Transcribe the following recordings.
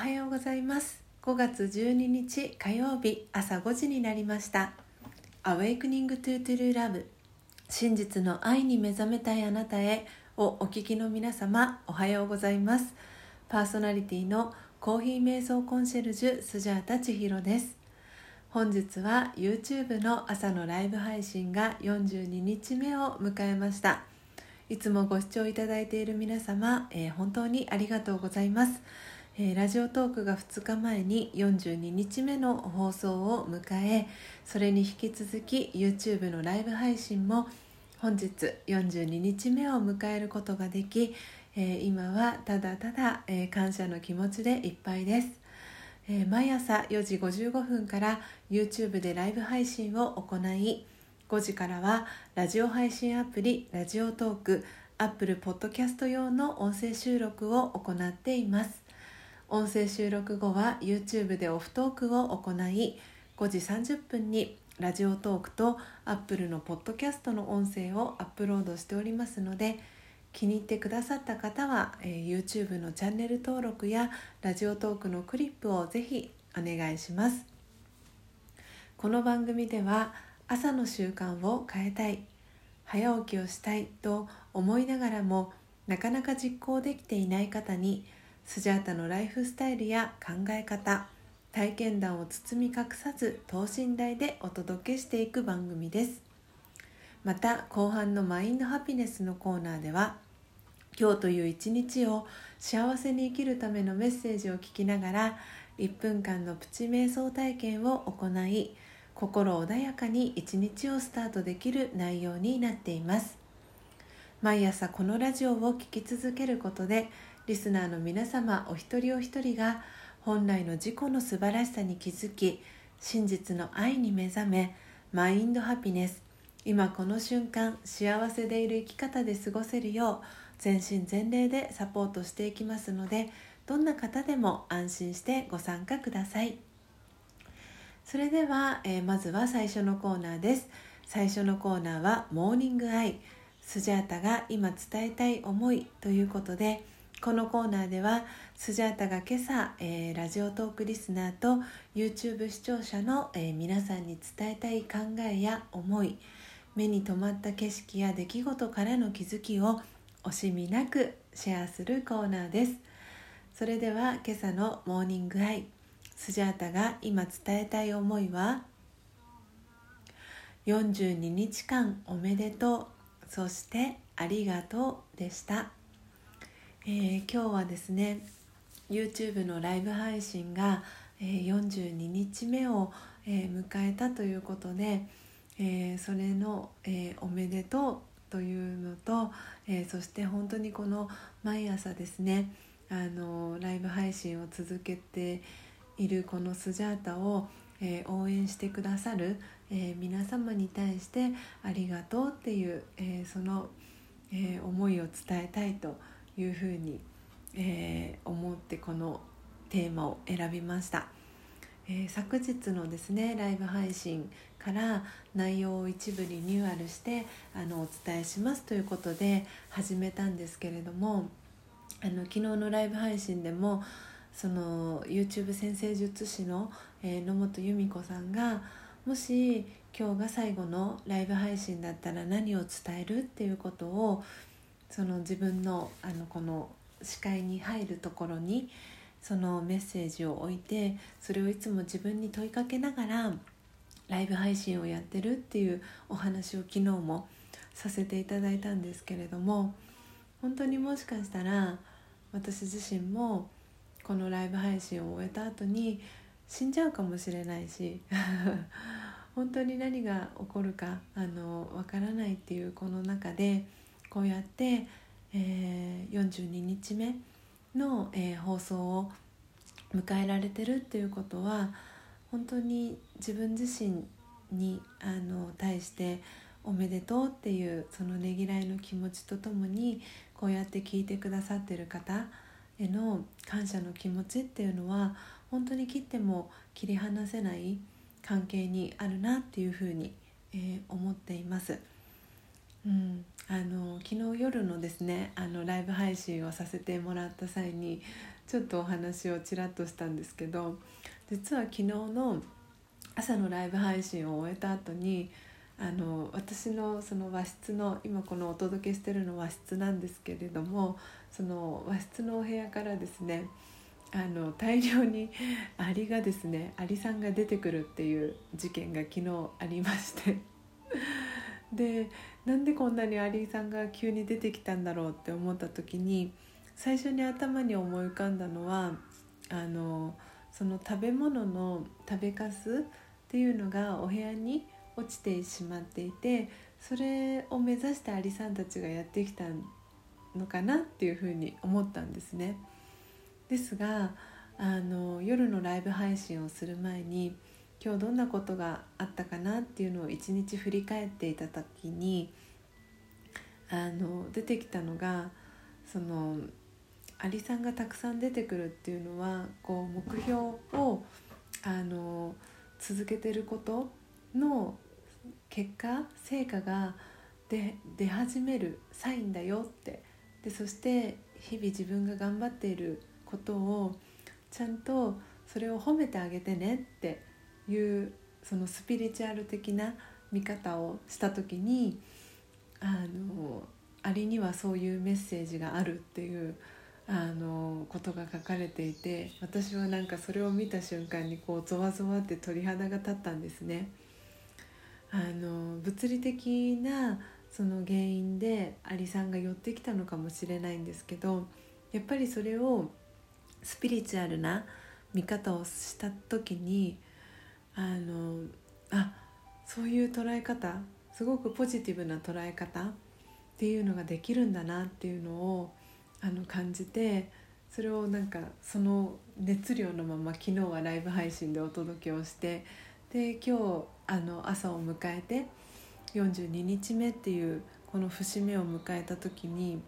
はようございます。5月12日火曜日朝5時になりました。Awakening to True Love 真実の愛に目覚めたいあなたへをお聞きの皆様おはようございます。パーソナリティのコーヒー瞑想コンシェルジュスジャータ千尋です。本日は YouTube の朝のライブ配信が42日目を迎えました。いつもご視聴いただいている皆様、えー、本当にありがとうございます。えー、ラジオトークが2日前に42日目の放送を迎えそれに引き続き YouTube のライブ配信も本日42日目を迎えることができ、えー、今はただただ、えー、感謝の気持ちでいっぱいです、え毎朝4時55分から YouTube でライブ配信を行い5時からはラジオ配信アプリラジオトーク Apple Podcast 用の音声収録を行っています。音声収録後は YouTube でオフトークを行い5時30分にラジオトークと Apple のポッドキャストの音声をアップロードしておりますので気に入ってくださった方は、えー、YouTube のチャンネル登録やラジオトークのクリップをぜひお願いします。この番組では朝の習慣を変えたい早起きをしたいと思いながらもなかなか実行できていない方に「スジャータのライフスタイルや考え方体験談を包み隠さず等身大でお届けしていく番組です。また後半のマインドハピネスのコーナーでは今日という一日を幸せに生きるためのメッセージを聞きながら1分間のプチ瞑想体験を行い心穏やかに一日をスタートできる内容になっています。毎朝このラジオを聴き続けることでリスナーの皆様お一人お一人が本来の自己の素晴らしさに気づき真実の愛に目覚めマインドハピネス。今この瞬間幸せでいる生き方で過ごせるよう全身全霊でサポートしていきますのでどんな方でも安心してご参加ください。それでは、えー、まずは最初のコーナーです。最初のコーナーは「モーニングアイ」スジャータが今伝えたい思いということで「このコーナーではスジャータが今朝、えー、ラジオトークリスナーと YouTube 視聴者の、えー、皆さんに伝えたい考えや思い目に留まった景色や出来事からの気づきを惜しみなくシェアするコーナーです。それでは今朝のモーニングアイスジャータが今伝えたい思いは42日間おめでとうそしてありがとうでした。えー、今日はですね YouTube のライブ配信が、えー、42日目を、えー、迎えたということで、えそれの、えおめでとうというのと、えそして本当にこの毎朝ですねあのライブ配信を続けているこのスジャータを、え応援してくださる、え皆様に対してありがとうっていう、えその、え思いを伝えたいと思いますいうふうに、えー、思ってこのテーマを選びました、えー、昨日のですねライブ配信から内容を一部リニューアルしてあのお伝えしますということで始めたんですけれどもあの昨日のライブ配信でもその YouTube 先生術師の、えー、野本由美子さんがもし今日が最後のライブ配信だったら何を伝えるっていうことをその自分のあのこの視界に入るところにそのメッセージを置いてそれをいつも自分に問いかけながらライブ配信をやってるっていうお話を昨日もさせていただいたんですけれども本当にもしかしたら私自身もこのライブ配信を終えた後に死んじゃうかもしれないし 本当に何が起こるかあのわからないっていうこの中で。こうやって、えー、42日目の、えー、放送を迎えられてるっていうことは本当に自分自身にあの対しておめでとうっていうそのねぎらいの気持ちとともにこうやって聞いてくださってる方への感謝の気持ちっていうのは本当に切っても切り離せない関係にあるなっていうふうに、えー、思っています。うん、あの昨日夜のですねあのライブ配信をさせてもらった際にちょっとお話をちらっとしたんですけど実は昨日の朝のライブ配信を終えた後にあの私のその和室の今このお届けしてるの和室なんですけれどもその和室のお部屋からですねあの大量にアリがですねアリさんが出てくるっていう事件が昨日ありまして。でなんでこんなにアリさんが急に出てきたんだろうって思った時に最初に頭に思い浮かんだのはあのその食べ物の食べかすっていうのがお部屋に落ちてしまっていてそれを目指してアリさんたちがやってきたのかなっていうふうに思ったんですね。ですがあの夜のライブ配信をする前に今日どんなことがあったかなっていうのを一日振り返っていた時にあの出てきたのがそのアリさんがたくさん出てくるっていうのはこう目標をあの続けてることの結果成果が出出始めるサインだよって。でそして日々自分が頑張っていることをちゃんとそれを褒めてあげてねっていうそのスピリチュアル的な見方をした時にあのアリにはそういうメッセージがあるっていうあのことが書かれていて私はなんかそれを見た瞬間にこうゾワゾワって鳥肌が立ったんですね。あの物理的なその原因でアリさんが寄ってきたのかもしれないんですけどやっぱりそれをスピリチュアルな見方をした時にあのあそういう捉え方すごくポジティブな捉え方っていうのができるんだなっていうのをあの感じてそれをなんかその熱量のまま昨日はライブ配信でお届けをしてで今日あの朝を迎えて42日目っていうこの節目を迎えた時に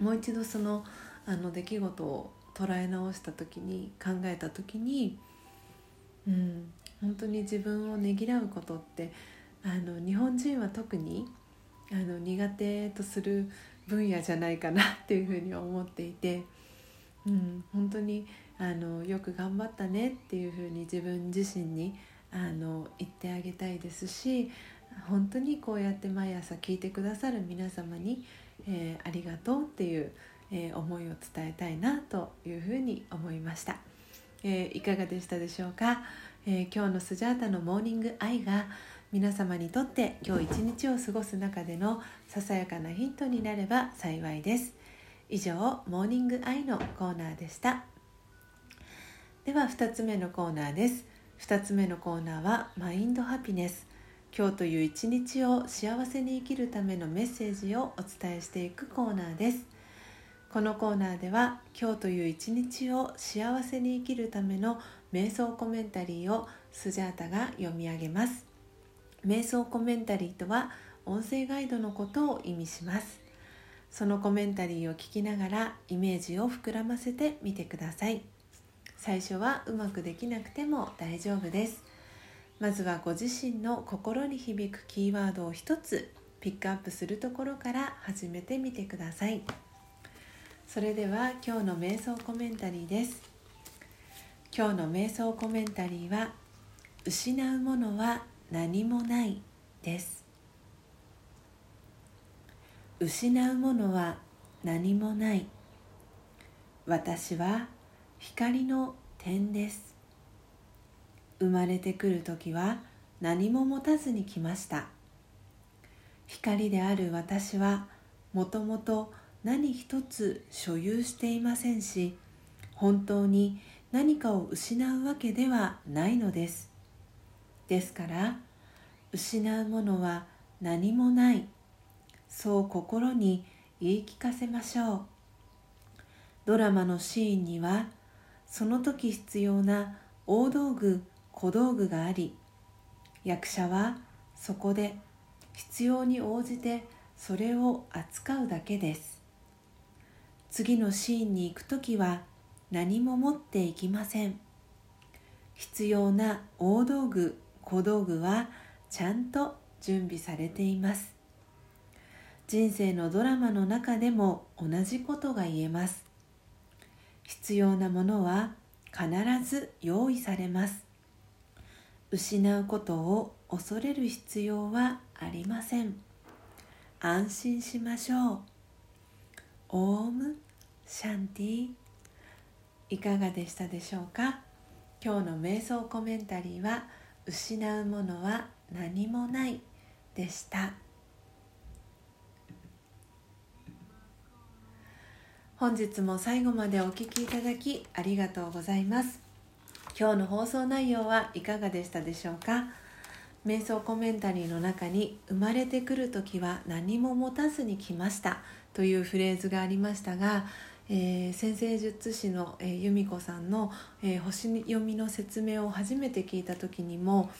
もう一度そのあの出来事を捉え直した時に考えた時に、うん、本当に自分をねぎらうことってあの日本人は特にあの苦手とする分野じゃないかなっていうふうに思っていて、うん、本当にあのよく頑張ったねっていうふうに自分自身にあの言ってあげたいですし本当にこうやって毎朝聞いてくださる皆様に、えー、ありがとうっていう、えー、思いを伝えたいなというふうに思いました、えー、いかがでしたでしょうか、え今日のスジャータのモーニングアイが皆様にとって今日一日を過ごす中でのささやかなヒントになれば幸いです。以上モーニングアイのコーナーでした。では2つ目のコーナーです。2つ目のコーナーはマインドハピネス。今日という一日を幸せに生きるためのメッセージをお伝えしていくコーナーです。このコーナーでは今日という一日を幸せに生きるための瞑想コメンタリーをスジャータが読み上げます。瞑想コメンタリーとは音声ガイドのことを意味します。そのコメンタリーを聞きながらイメージを膨らませてみてください。最初はうまくできなくても大丈夫です。まずはご自身の心に響くキーワードを一つピックアップするところから始めてみてください。それでは今日の瞑想コメンタリーです。今日の瞑想コメンタリーは失うものは何もないです。失うものは何もない。私は光の点です。生まれてくる時は何も持たずに来ました。光である私はもともと何一つ所有していませんし本当に何かを失うわけではないのです。ですから失うものは何もない。そう心に言い聞かせましょう。ドラマのシーンにはその時必要な大道具小道具があり役者はそこで必要に応じてそれを扱うだけです。次のシーンに行く時は何も持っていきません。必要な大道具小道具はちゃんと準備されています。人生のドラマの中でも同じことが言えます。必要なものは必ず用意されます。失うことを恐れる必要はありません。安心しましょう。オームシャンティ。いかがでしたでしょうか？今日の瞑想コメンタリーは失うものは何もないでした。本日も最後までお聴きいただきありがとうございます。今日の放送内容はいかがでしたでしょうか？瞑想コメンタリーの中に「生まれてくる時は何も持たずに来ました」というフレーズがありましたが、えー、先生術師の、えー、由美子さんの、えー、星読みの説明を初めて聞いた時にも、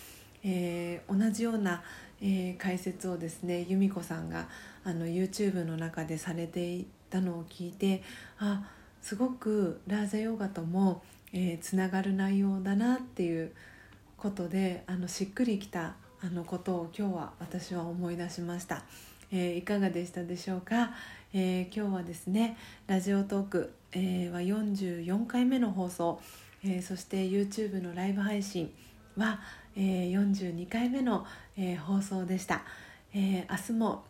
えー、同じような、えー、解説をですね由美子さんがあの YouTube の中でされていたのを聞いてあすごくラーザヨガとも、えー、つながる内容だなっていうことであのしっくりきたあのことを今日は私は思い出しました、えー、いかがでしたでしょうか、えー、今日はですねラジオトーク、えー、は44回目の放送、えそして YouTube のライブ配信は、え42回目の、え放送でした、え明日も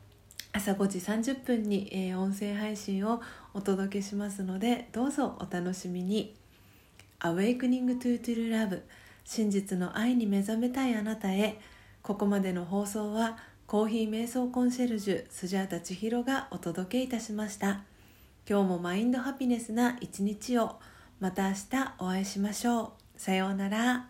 朝5時30分に、え音声配信をお届けしますのでどうぞお楽しみに。Awakening to True Love 真実の愛に目覚めたいあなたへここまでの放送はコーヒー瞑想コンシェルジュスジャータ千尋がお届けいたしました。今日もマインドハピネスな一日を。また明日お会いしましょう。さようなら。